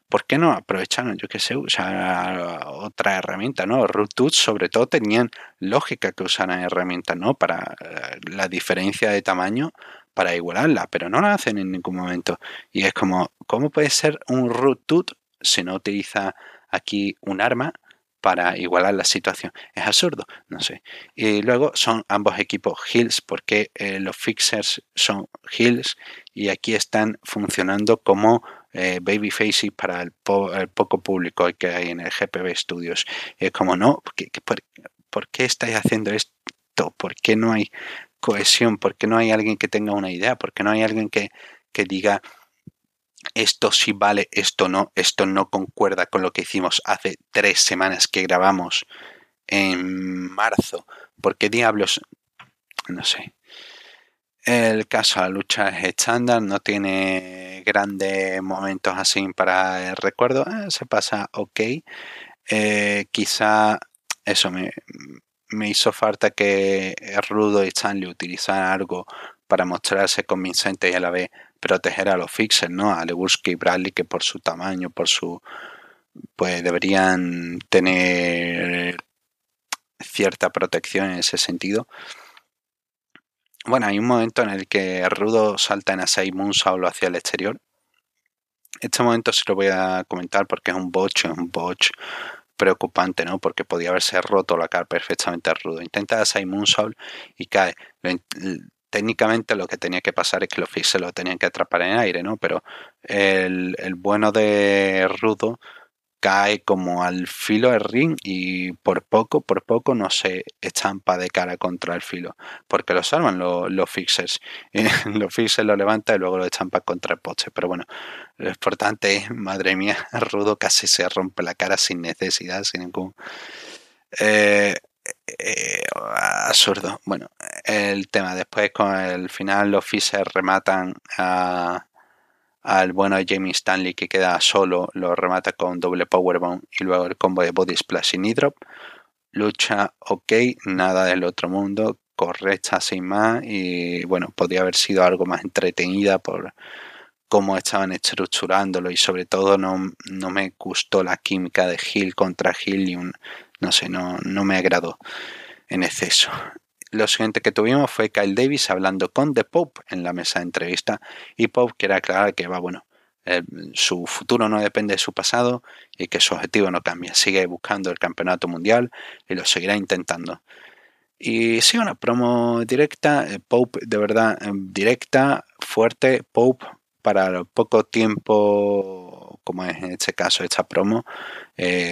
¿Por qué no aprovecharon, yo qué sé, usar otra herramienta, ¿no? Root sobre todo tenían lógica que usaran herramientas, ¿no? Para eh, la diferencia de tamaño, para igualarla, pero no la hacen en ningún momento. Y es como, ¿cómo puede ser un root si no utiliza aquí un arma? para igualar la situación. Es absurdo, no sé. Y luego son ambos equipos Hills, porque eh, los fixers son Hills y aquí están funcionando como eh, babyfaces para el, poco público que hay en el GPB Studios. Es como, no, por, qué estáis haciendo esto? ¿Por qué no hay cohesión? ¿Por qué no hay alguien que tenga una idea? ¿Por qué no hay alguien que, que diga esto sí vale, esto no, esto no concuerda con lo que hicimos hace tres semanas que grabamos en marzo? ¿Por qué diablos? No sé. El caso la lucha es estándar, no tiene grandes momentos así para el recuerdo, eh, se pasa ok. Eh, quizá eso me, hizo falta que Rudo y Stanley utilizaran algo para mostrarse convincente y a la vez proteger a los fixers, ¿no? A Lewuski y Bradley que por su tamaño, por su pues deberían tener cierta protección en ese sentido. Bueno, hay un momento en el que Rudo salta en Asai Moonsault hacia el exterior. Este momento se lo voy a comentar porque es un botch, es un botch preocupante, ¿no? Porque podía haberse roto la cara perfectamente a Rudo. Intenta Asai Moonsault y cae. técnicamente lo que tenía que pasar es que los se lo tenían que atrapar en aire, ¿no? Pero el, el bueno de Rudo cae como al filo del ring y por poco, por poco no se estampa de cara contra el filo, porque lo salvan los, fixers. los fixers lo levanta y luego lo estampa contra el poste. Pero bueno, lo importante es, madre mía, Rudo casi se rompe la cara sin necesidad, sin ningún... Eh, eh, absurdo. Bueno, el tema después con el final los fixers rematan a al bueno Jamie Stanley que queda solo, lo remata con doble powerbomb y luego el combo de body splash y drop. Lucha ok, nada del otro mundo, correcta sin más y bueno, podría haber sido algo más entretenida por cómo estaban estructurándolo y sobre todo no, no me gustó la química de Hill contra Hill y un, no sé, no, no me agradó. en exceso. Lo siguiente que tuvimos fue Kyle Davis hablando con The Pope en la mesa de entrevista y Pope quiere aclarar que va bueno, eh, su futuro no depende de su pasado y que su objetivo no cambia. Sigue buscando el campeonato mundial y lo seguirá intentando. Y sí, una promo directa, eh, Pope de verdad eh, directa, fuerte, Pope para poco tiempo, como es en este caso esta promo,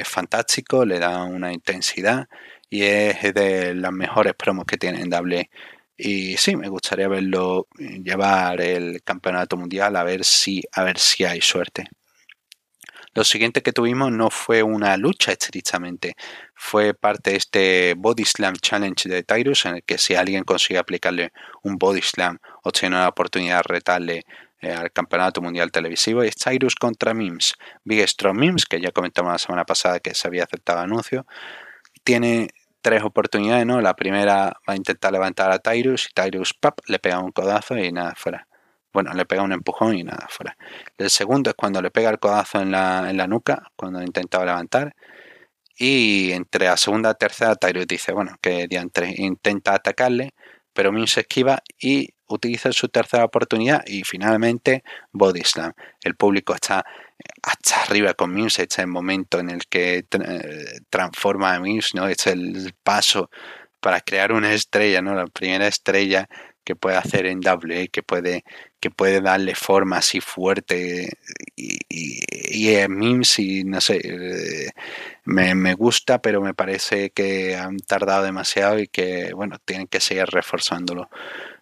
fantástico, le da una intensidad y es de las mejores promos que tiene en WWE. Y sí, me gustaría verlo eh, llevar el campeonato mundial a ver si, a ver si hay suerte. Lo siguiente que tuvimos no fue una lucha estrictamente, fue parte de este Body Slam Challenge de Tyrus, en el que si alguien consigue aplicarle un Body Slam o tiene la oportunidad de retarle eh, al campeonato mundial televisivo, es Tyrus contra Mims. Big Strong Mims, que ya comentamos la semana pasada que se había aceptado anuncio, tiene tres oportunidades, ¿no? La primera va a intentar levantar a Tyrus y Tyrus pap, le pega un codazo y nada fuera. Bueno, le pega un empujón y nada fuera. El segundo es cuando le pega el codazo en la, en la nuca, cuando intentaba levantar. Y entre la segunda y tercera, Tyrus dice, bueno, que diantre, intenta atacarle, pero Min se esquiva y utiliza su tercera oportunidad y finalmente Body Slam. El público está hasta arriba con este es el momento en el que eh, transforma a Mims, ¿no? Este es el paso para crear una estrella, ¿no? La primera estrella que puede hacer en W, que puede, que puede darle forma así fuerte y, y, y Mims y no sé, eh, me, me, gusta, pero me parece que han tardado demasiado y que, bueno, tienen que seguir reforzándolo.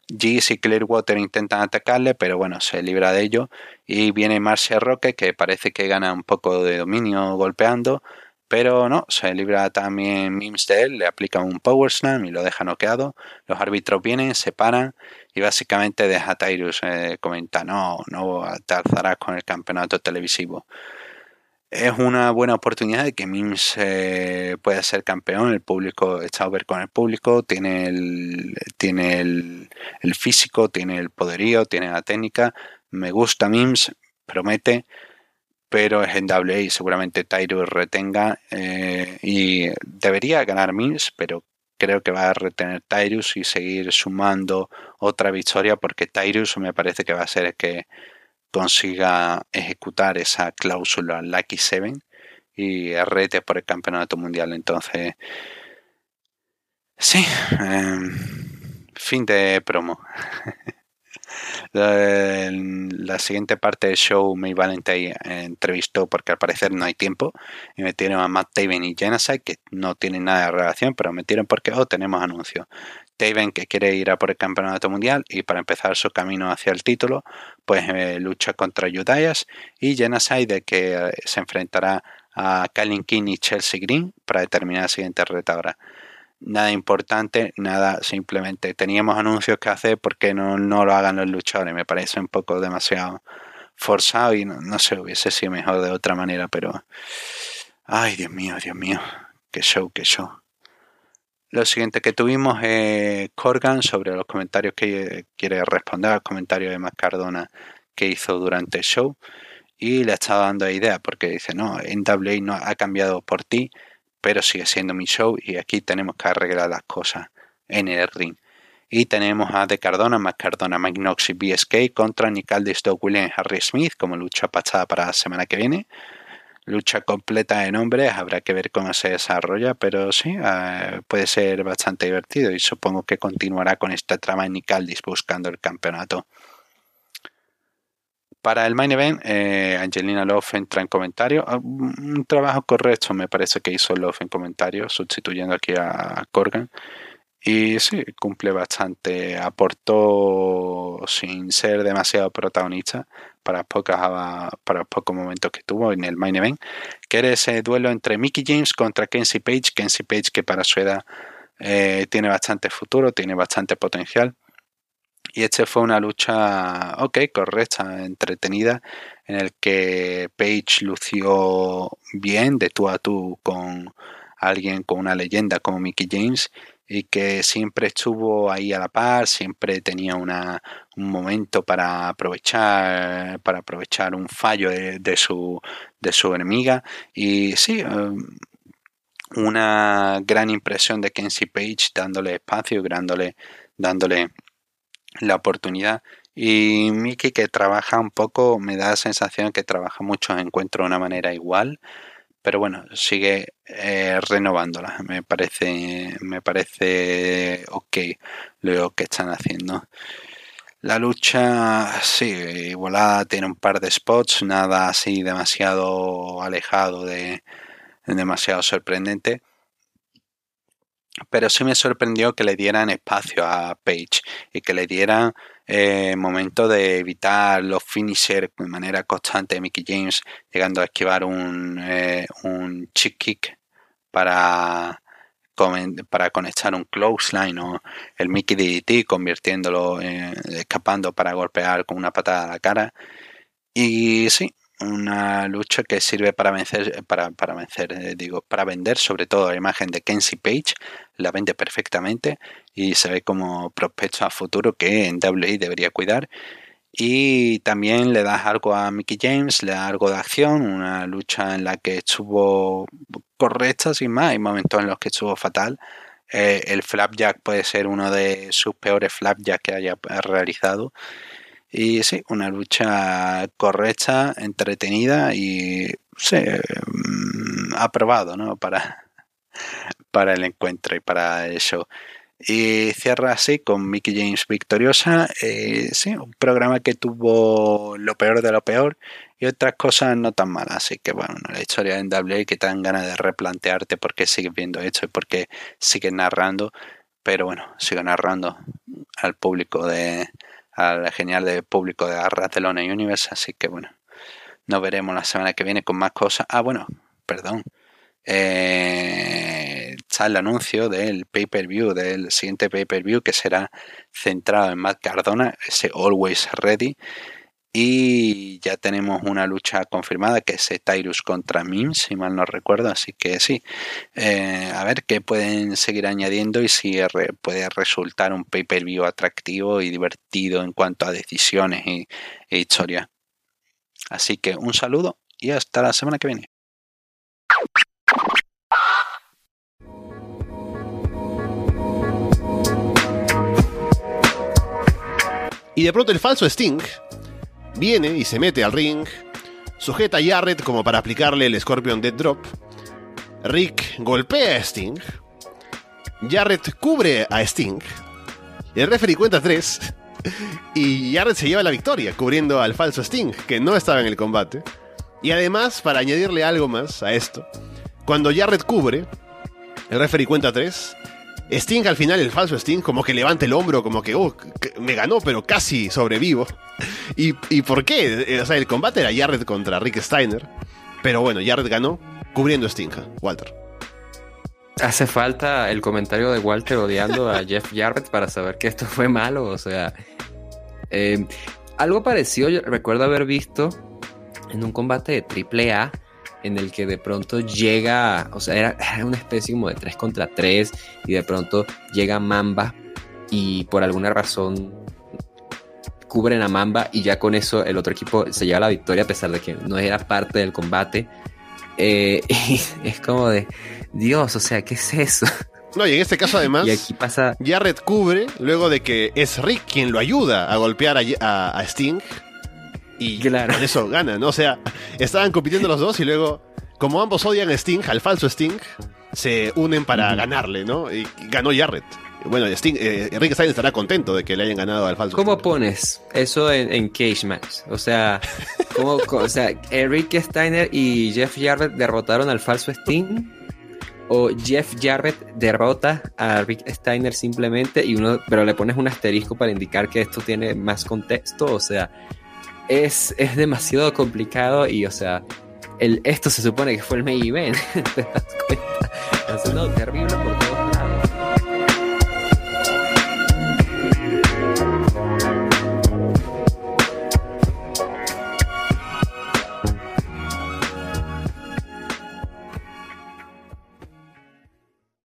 Geese y Clearwater intentan atacarle, pero bueno, se libra de ello. Y viene Marcia Roque, que parece que gana un poco de dominio golpeando, pero no, se libra también Mims de él, le aplica un Power Slam y lo deja noqueado. Los árbitros vienen, se paran y básicamente deja Tyrus eh, comenta, no, no te alzarás con el campeonato televisivo es una buena oportunidad de que Mims eh, pueda ser campeón. El público está ver con el público, tiene el, tiene el, físico, tiene el poderío, tiene la técnica. Me gusta Mims, promete, pero es en WA y seguramente Tyrus retenga eh, y debería ganar Mims, pero creo que va a retener Tyrus y seguir sumando otra victoria porque Tyrus me parece que va a ser el que consiga ejecutar esa cláusula Lucky Seven y rete por el campeonato mundial. Entonces, sí, em, fin de promo. la, siguiente parte del show, May Valentine entrevistó porque al parecer no hay tiempo y metieron a Matt Taven y Genocide que no tienen nada de relación, pero metieron porque oh, tenemos anuncios. Que quiere ir a por el campeonato mundial y para empezar su camino hacia el título, pues eh, lucha contra Judayas y Genocide que eh, se enfrentará a Kalin King y Chelsea Green para determinar la siguiente retadora. Nada importante, nada, simplemente teníamos anuncios que hacer porque no, no lo hagan los luchadores. Me parece un poco demasiado forzado y no, no sé, hubiese sido mejor de otra manera, pero... Ay, Dios mío, Dios mío, qué show, qué show. Lo siguiente que tuvimos es Corgan sobre los comentarios que quiere responder al comentario de Matt Cardona que hizo durante el show y le estado dando idea porque dice, no, NWA no ha cambiado por ti, pero sigue siendo mi show y aquí tenemos que arreglar las cosas en el ring. Y tenemos a De Cardona, Matt Cardona, Mike Knox y BSK contra Nicaldis, Doug Williams Harry Smith como lucha pasada para la semana que viene lucha completa de nombres, habrá que ver cómo se desarrolla, pero sí, eh, puede ser bastante divertido y supongo que continuará con esta trama en Nicaldis buscando el campeonato. Para el main event, eh, Angelina Love entra en comentario. Ah, un trabajo correcto me parece que hizo Love en comentario, sustituyendo aquí a Corgan. Y sí, cumple bastante. Aportó sin ser demasiado protagonista para, pocas, para pocos momentos que tuvo en el main event, que era ese duelo entre Mickey James contra Kenzie Page. Kenzie Page que para su edad eh, tiene bastante futuro, tiene bastante potencial. Y este fue una lucha, ok, correcta, entretenida, en el que Page lució bien de tú a tú con alguien con una leyenda como Mickey James y que siempre estuvo ahí a la par, siempre tenía un momento para aprovechar, para aprovechar un fallo de, su, de su enemiga. Y sí, um, una gran impresión de Kenzie Page dándole espacio, dándole, dándole la oportunidad. Y Mickey que trabaja un poco, me da la sensación que trabaja muchos encuentros de una manera igual, pero bueno, sigue eh, renovándola. Me parece, me parece ok lo que están haciendo. La lucha, sí, igualada, tiene un par de spots, nada así demasiado alejado de demasiado sorprendente. Pero sí me sorprendió que le dieran espacio a Page y que le dieran eh, momento de evitar los finishers de manera constante de Mickey James, llegando a esquivar un, eh, un chick kick para, para conectar un clothesline o el Mickey DDT convirtiéndolo, escapando para golpear con una patada a la cara. Y sí, una lucha que sirve para vencer, para, para vencer, eh, digo, para vender sobre todo la imagen de Kenzie Page, la vende perfectamente y se ve como prospecto a futuro que en WWE debería cuidar. Y también le das algo a Mickey James, le da algo de acción, una lucha en la que estuvo correcta sin más, hay momentos en los que estuvo fatal. Eh, el flapjack puede ser uno de sus peores flapjacks que haya realizado. Y sí, una lucha correcta, entretenida y sí, mm, aprobado ¿no? para, para el encuentro y para el show. Y cierra así con Mickey James victoriosa. Eh, sí, un programa que tuvo lo peor de lo peor y otras cosas no tan malas. Así que bueno, la historia en WWE que te dan ganas de replantearte por qué sigues viendo esto y por qué sigues narrando. Pero bueno, sigo narrando al público de. Al genial de público de Arratelona Universe. Así que bueno, nos veremos la semana que viene con más cosas. Ah, bueno, perdón eh, está el anuncio del pay-per-view, del siguiente pay-per-view que será centrado en Matt Cardona, ese Always Ready. Y ya tenemos una lucha confirmada que es Tyrus contra Mims, si mal no recuerdo. Así que sí, eh, a ver qué pueden seguir añadiendo y si puede resultar un pay-per-view atractivo y divertido en cuanto a decisiones y, e historia. Así que un saludo y hasta la semana que viene. Y de pronto el falso Sting viene y se mete al ring, sujeta a Jarrett como para aplicarle el Scorpion Dead Drop. Rick golpea a Sting. Jarrett cubre a Sting. El referee cuenta tres. Y Jarrett se lleva la victoria, cubriendo al falso Sting, que no estaba en el combate. Y además, para añadirle algo más a esto, cuando Jarrett cubre, el referee cuenta tres, Sting al final, el falso Sting, como que levanta el hombro, como que, oh, me ganó, pero casi sobrevivo. ¿Y, ¿Y por qué? Eh, o sea, el combate era Jarrett contra Rick Steiner, pero bueno, Jarrett ganó cubriendo a Sting, Walter. Hace falta el comentario de Walter odiando a Jeff Jarrett para saber que esto fue malo, o sea... Eh, algo parecido, yo recuerdo haber visto en un combate de AAA en el que de pronto llega, o sea, era, una especie como de 3 contra 3 y de pronto llega Mamba y por alguna razón cubren a Mamba y ya con eso el otro equipo se lleva la victoria a pesar de que no era parte del combate. Eh, y es como de, Dios, o sea, ¿qué es eso? No, y en este caso además, y aquí pasa... Jarrett cubre luego de que es Rick quien lo ayuda a golpear a, a Sting y claro. con eso gana, ¿no? O sea, estaban compitiendo los dos y luego, como ambos odian a Sting, al falso Sting, se unen para ganarle, ¿no? Y ganó Jarrett. Bueno, Sting, eh, Rick Steiner estará contento de que le hayan ganado al falso. ¿Cómo pones eso en, Cage Match? O sea, ¿cómo, o sea, Rick Steiner y Jeff Jarrett derrotaron al falso Sting o Jeff Jarrett derrota a Rick Steiner simplemente y uno, pero le pones un asterisco para indicar que esto tiene más contexto, o sea, es, es demasiado complicado y, o sea, el, esto se supone que fue el main event. ¿Te das cuenta? no, terrible